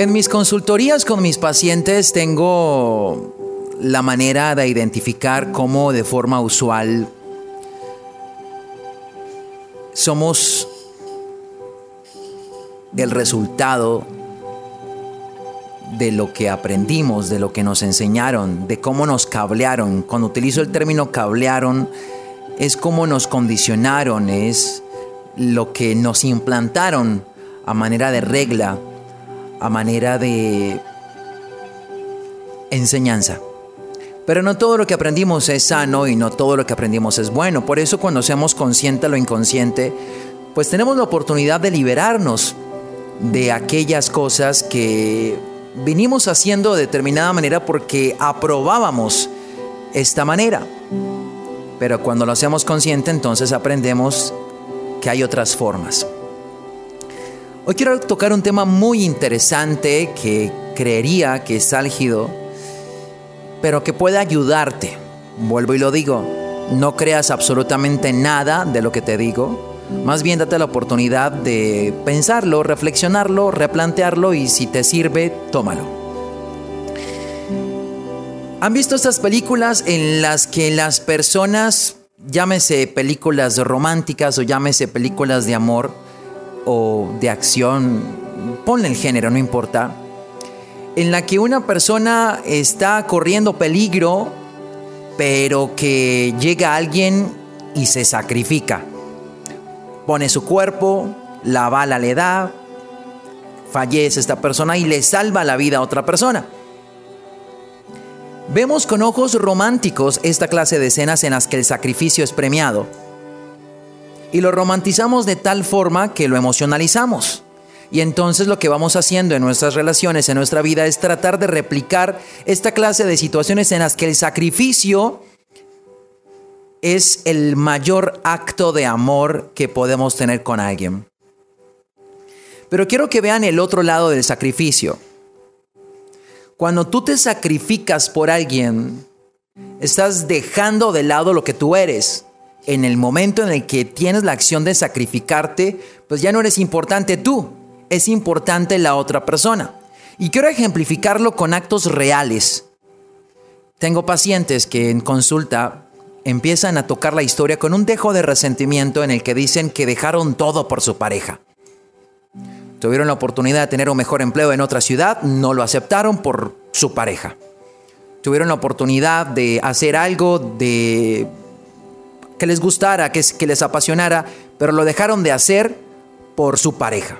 En mis consultorías con mis pacientes tengo la manera de identificar cómo de forma usual somos el resultado de lo que aprendimos, de lo que nos enseñaron, de cómo nos cablearon. Cuando utilizo el término cablearon, es cómo nos condicionaron, es lo que nos implantaron a manera de regla a manera de enseñanza. Pero no todo lo que aprendimos es sano y no todo lo que aprendimos es bueno. Por eso cuando seamos conscientes de lo inconsciente, pues tenemos la oportunidad de liberarnos de aquellas cosas que vinimos haciendo de determinada manera porque aprobábamos esta manera. Pero cuando lo hacemos consciente, entonces aprendemos que hay otras formas. Hoy quiero tocar un tema muy interesante que creería que es álgido, pero que puede ayudarte. Vuelvo y lo digo, no creas absolutamente nada de lo que te digo. Más bien date la oportunidad de pensarlo, reflexionarlo, replantearlo y si te sirve, tómalo. ¿Han visto estas películas en las que las personas, llámese películas románticas o llámese películas de amor, o de acción, ponle el género, no importa, en la que una persona está corriendo peligro, pero que llega alguien y se sacrifica. Pone su cuerpo, la bala le da, fallece esta persona y le salva la vida a otra persona. Vemos con ojos románticos esta clase de escenas en las que el sacrificio es premiado y lo romantizamos de tal forma que lo emocionalizamos. Y entonces lo que vamos haciendo en nuestras relaciones, en nuestra vida, es tratar de replicar esta clase de situaciones en las que el sacrificio es el mayor acto de amor que podemos tener con alguien. Pero quiero que vean el otro lado del sacrificio. Cuando tú te sacrificas por alguien, estás dejando de lado lo que tú eres en el momento en el que tienes la acción de sacrificarte, pues ya no eres importante tú, es importante la otra persona. Y quiero ejemplificarlo con actos reales. Tengo pacientes que en consulta empiezan a tocar la historia con un dejo de resentimiento en el que dicen que dejaron todo por su pareja. Tuvieron la oportunidad de tener un mejor empleo en otra ciudad, no lo aceptaron por su pareja. Tuvieron la oportunidad de hacer algo, de que les gustara, que, les apasionara, pero lo dejaron de hacer por su pareja.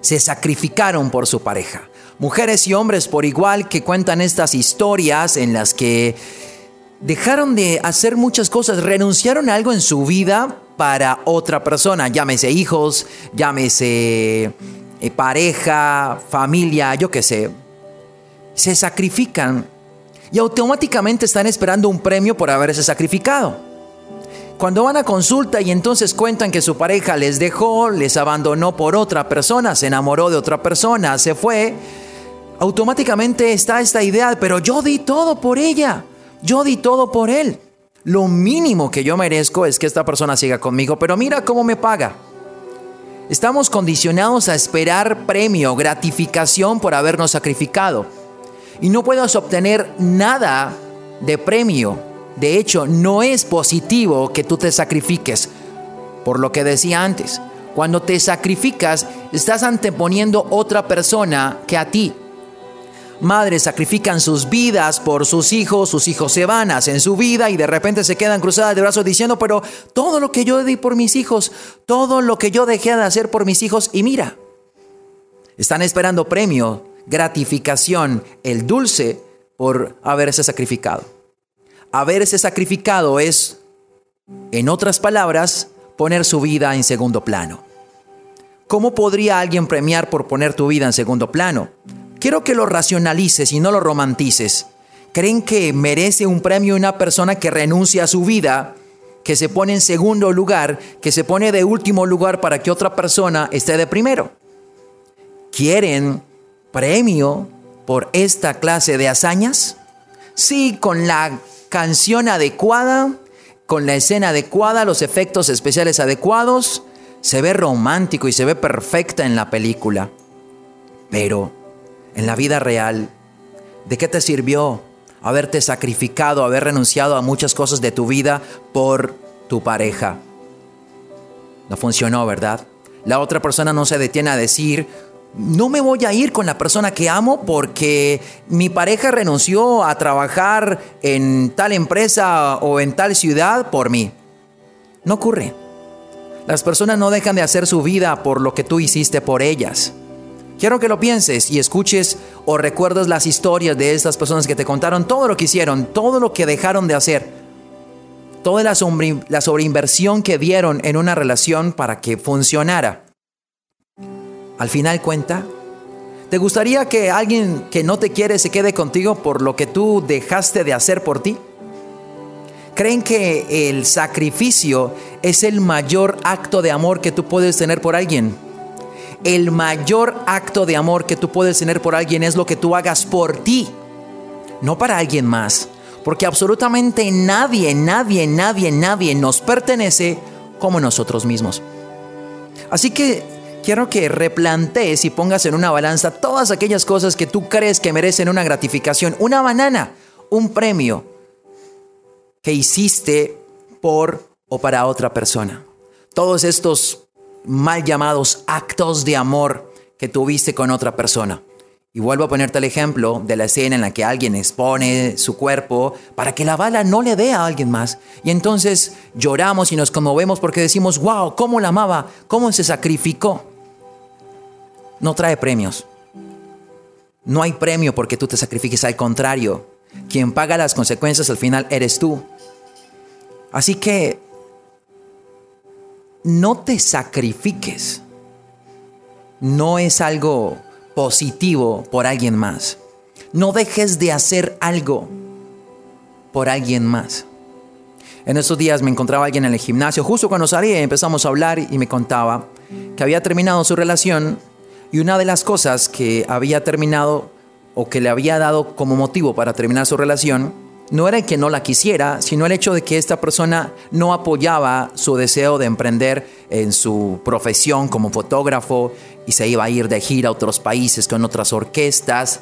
Se sacrificaron por su pareja. Mujeres y hombres por igual que cuentan estas historias en las que dejaron de hacer muchas cosas, renunciaron a algo en su vida para otra persona, llámese hijos, llámese eh, pareja, familia, yo qué sé. Se sacrifican y automáticamente están esperando un premio por haberse sacrificado. Cuando van a consulta y entonces cuentan que su pareja les dejó, les abandonó por otra persona, se enamoró de otra persona, se fue, automáticamente está esta idea, pero yo di todo por ella, yo di todo por él. Lo mínimo que yo merezco es que esta persona siga conmigo, pero mira cómo me paga. Estamos condicionados a esperar premio, gratificación por habernos sacrificado. Y no puedes obtener nada de premio de hecho, no es positivo que tú te sacrifiques. Por lo que decía antes, cuando te sacrificas, estás anteponiendo otra persona que a ti. Madres sacrifican sus vidas por sus hijos, sus hijos se van, hacen su vida y de repente se quedan cruzadas de brazos diciendo, pero todo lo que yo di por mis hijos, todo lo que yo dejé de hacer por mis hijos, y mira, están esperando premio, gratificación, el dulce por haberse sacrificado haberse sacrificado es En otras palabras, poner su vida en segundo plano. ¿Cómo podría alguien premiar por poner tu vida en segundo plano? Quiero que lo racionalices y no lo romantices. ¿Creen que merece un premio una persona que renuncia a su vida, que se pone en segundo lugar, que se pone de último lugar para que otra persona esté de primero? ¿Quieren premio por esta clase de hazañas? Sí, con la canción adecuada, con la escena adecuada, los efectos especiales adecuados, se ve romántico y se ve perfecta en la película. Pero en la vida real, ¿de qué te sirvió haberte sacrificado, haber renunciado a muchas cosas de tu vida por tu pareja? No funcionó, ¿verdad? La otra persona no se detiene a decir, no me voy a ir con la persona que amo porque mi pareja renunció a trabajar en tal empresa o en tal ciudad por mí. No ocurre. Las personas no dejan de hacer su vida por lo que tú hiciste por ellas. Quiero que lo pienses y escuches o recuerdes las historias de estas personas que te contaron todo lo que hicieron, todo lo que dejaron de hacer, toda la, la sobreinversión que dieron en una relación para que funcionara al final cuenta? ¿Te gustaría que alguien que no te quiere se quede contigo por lo que tú dejaste de hacer por ti? ¿Creen que el sacrificio es el mayor acto de amor que tú puedes tener por alguien? El mayor acto de amor que tú puedes tener por alguien es lo que tú hagas por ti, no para alguien más. Porque absolutamente nadie, nadie, nadie, nadie nos pertenece como nosotros mismos. Así que quiero que replantees y pongas en una balanza todas aquellas cosas que tú crees que merecen una gratificación, una banana, un premio que hiciste por o para otra persona. Todos estos mal llamados actos de amor que tuviste con otra persona. Y vuelvo a ponerte el ejemplo de la escena en la que alguien expone su cuerpo para que la bala no le dé a alguien más. Y entonces lloramos y nos conmovemos porque decimos, wow, ¿cómo la amaba? ¿Cómo se sacrificó? No trae premios. No hay premio porque tú te sacrifiques, al contrario, quien paga las consecuencias al final eres tú. Así que no te sacrifiques. No es algo positivo por alguien más. No dejes de hacer algo por alguien más. En estos días me encontraba alguien en el gimnasio, justo cuando salí empezamos a hablar y me contaba que había terminado su relación y una de las cosas que había terminado o que le había dado como motivo para terminar su relación no era el que no la quisiera, sino el hecho de que esta persona no apoyaba su deseo de emprender en su profesión como fotógrafo y se iba a ir de gira a otros países con otras orquestas.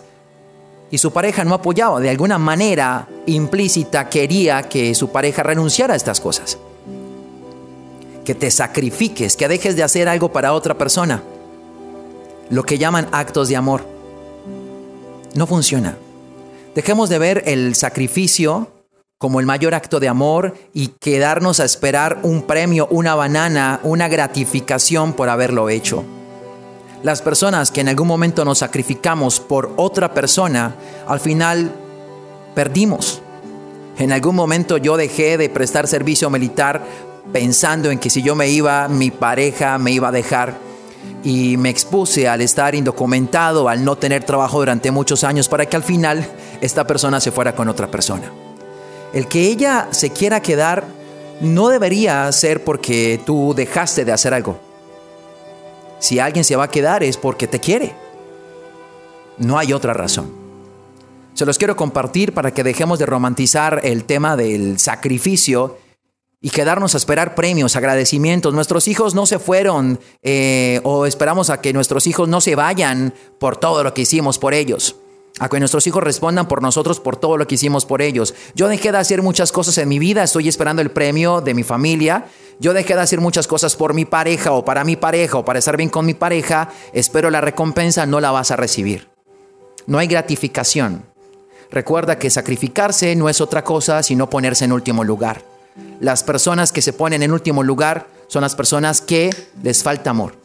Y su pareja no apoyaba, de alguna manera implícita quería que su pareja renunciara a estas cosas. Que te sacrifiques, que dejes de hacer algo para otra persona lo que llaman actos de amor. No funciona. Dejemos de ver el sacrificio como el mayor acto de amor y quedarnos a esperar un premio, una banana, una gratificación por haberlo hecho. Las personas que en algún momento nos sacrificamos por otra persona, al final perdimos. En algún momento yo dejé de prestar servicio militar pensando en que si yo me iba, mi pareja me iba a dejar y me expuse al estar indocumentado, al no tener trabajo durante muchos años, para que al final esta persona se fuera con otra persona. El que ella se quiera quedar no debería ser porque tú dejaste de hacer algo. Si alguien se va a quedar es porque te quiere. No hay otra razón. Se los quiero compartir para que dejemos de romantizar el tema del sacrificio y quedarnos a esperar premios, agradecimientos. Nuestros hijos no se fueron eh, o esperamos a que nuestros hijos no se vayan por todo lo que hicimos por ellos. A que nuestros hijos respondan por nosotros por todo lo que hicimos por ellos. Yo dejé de hacer muchas cosas en mi vida, estoy esperando el premio de mi familia. Yo dejé de hacer muchas cosas por mi pareja o para mi pareja o para estar bien con mi pareja. Espero la recompensa, no la vas a recibir. No hay gratificación. Recuerda que sacrificarse no es otra cosa sino ponerse en último lugar. Las personas que se ponen en último lugar son las personas que les falta amor.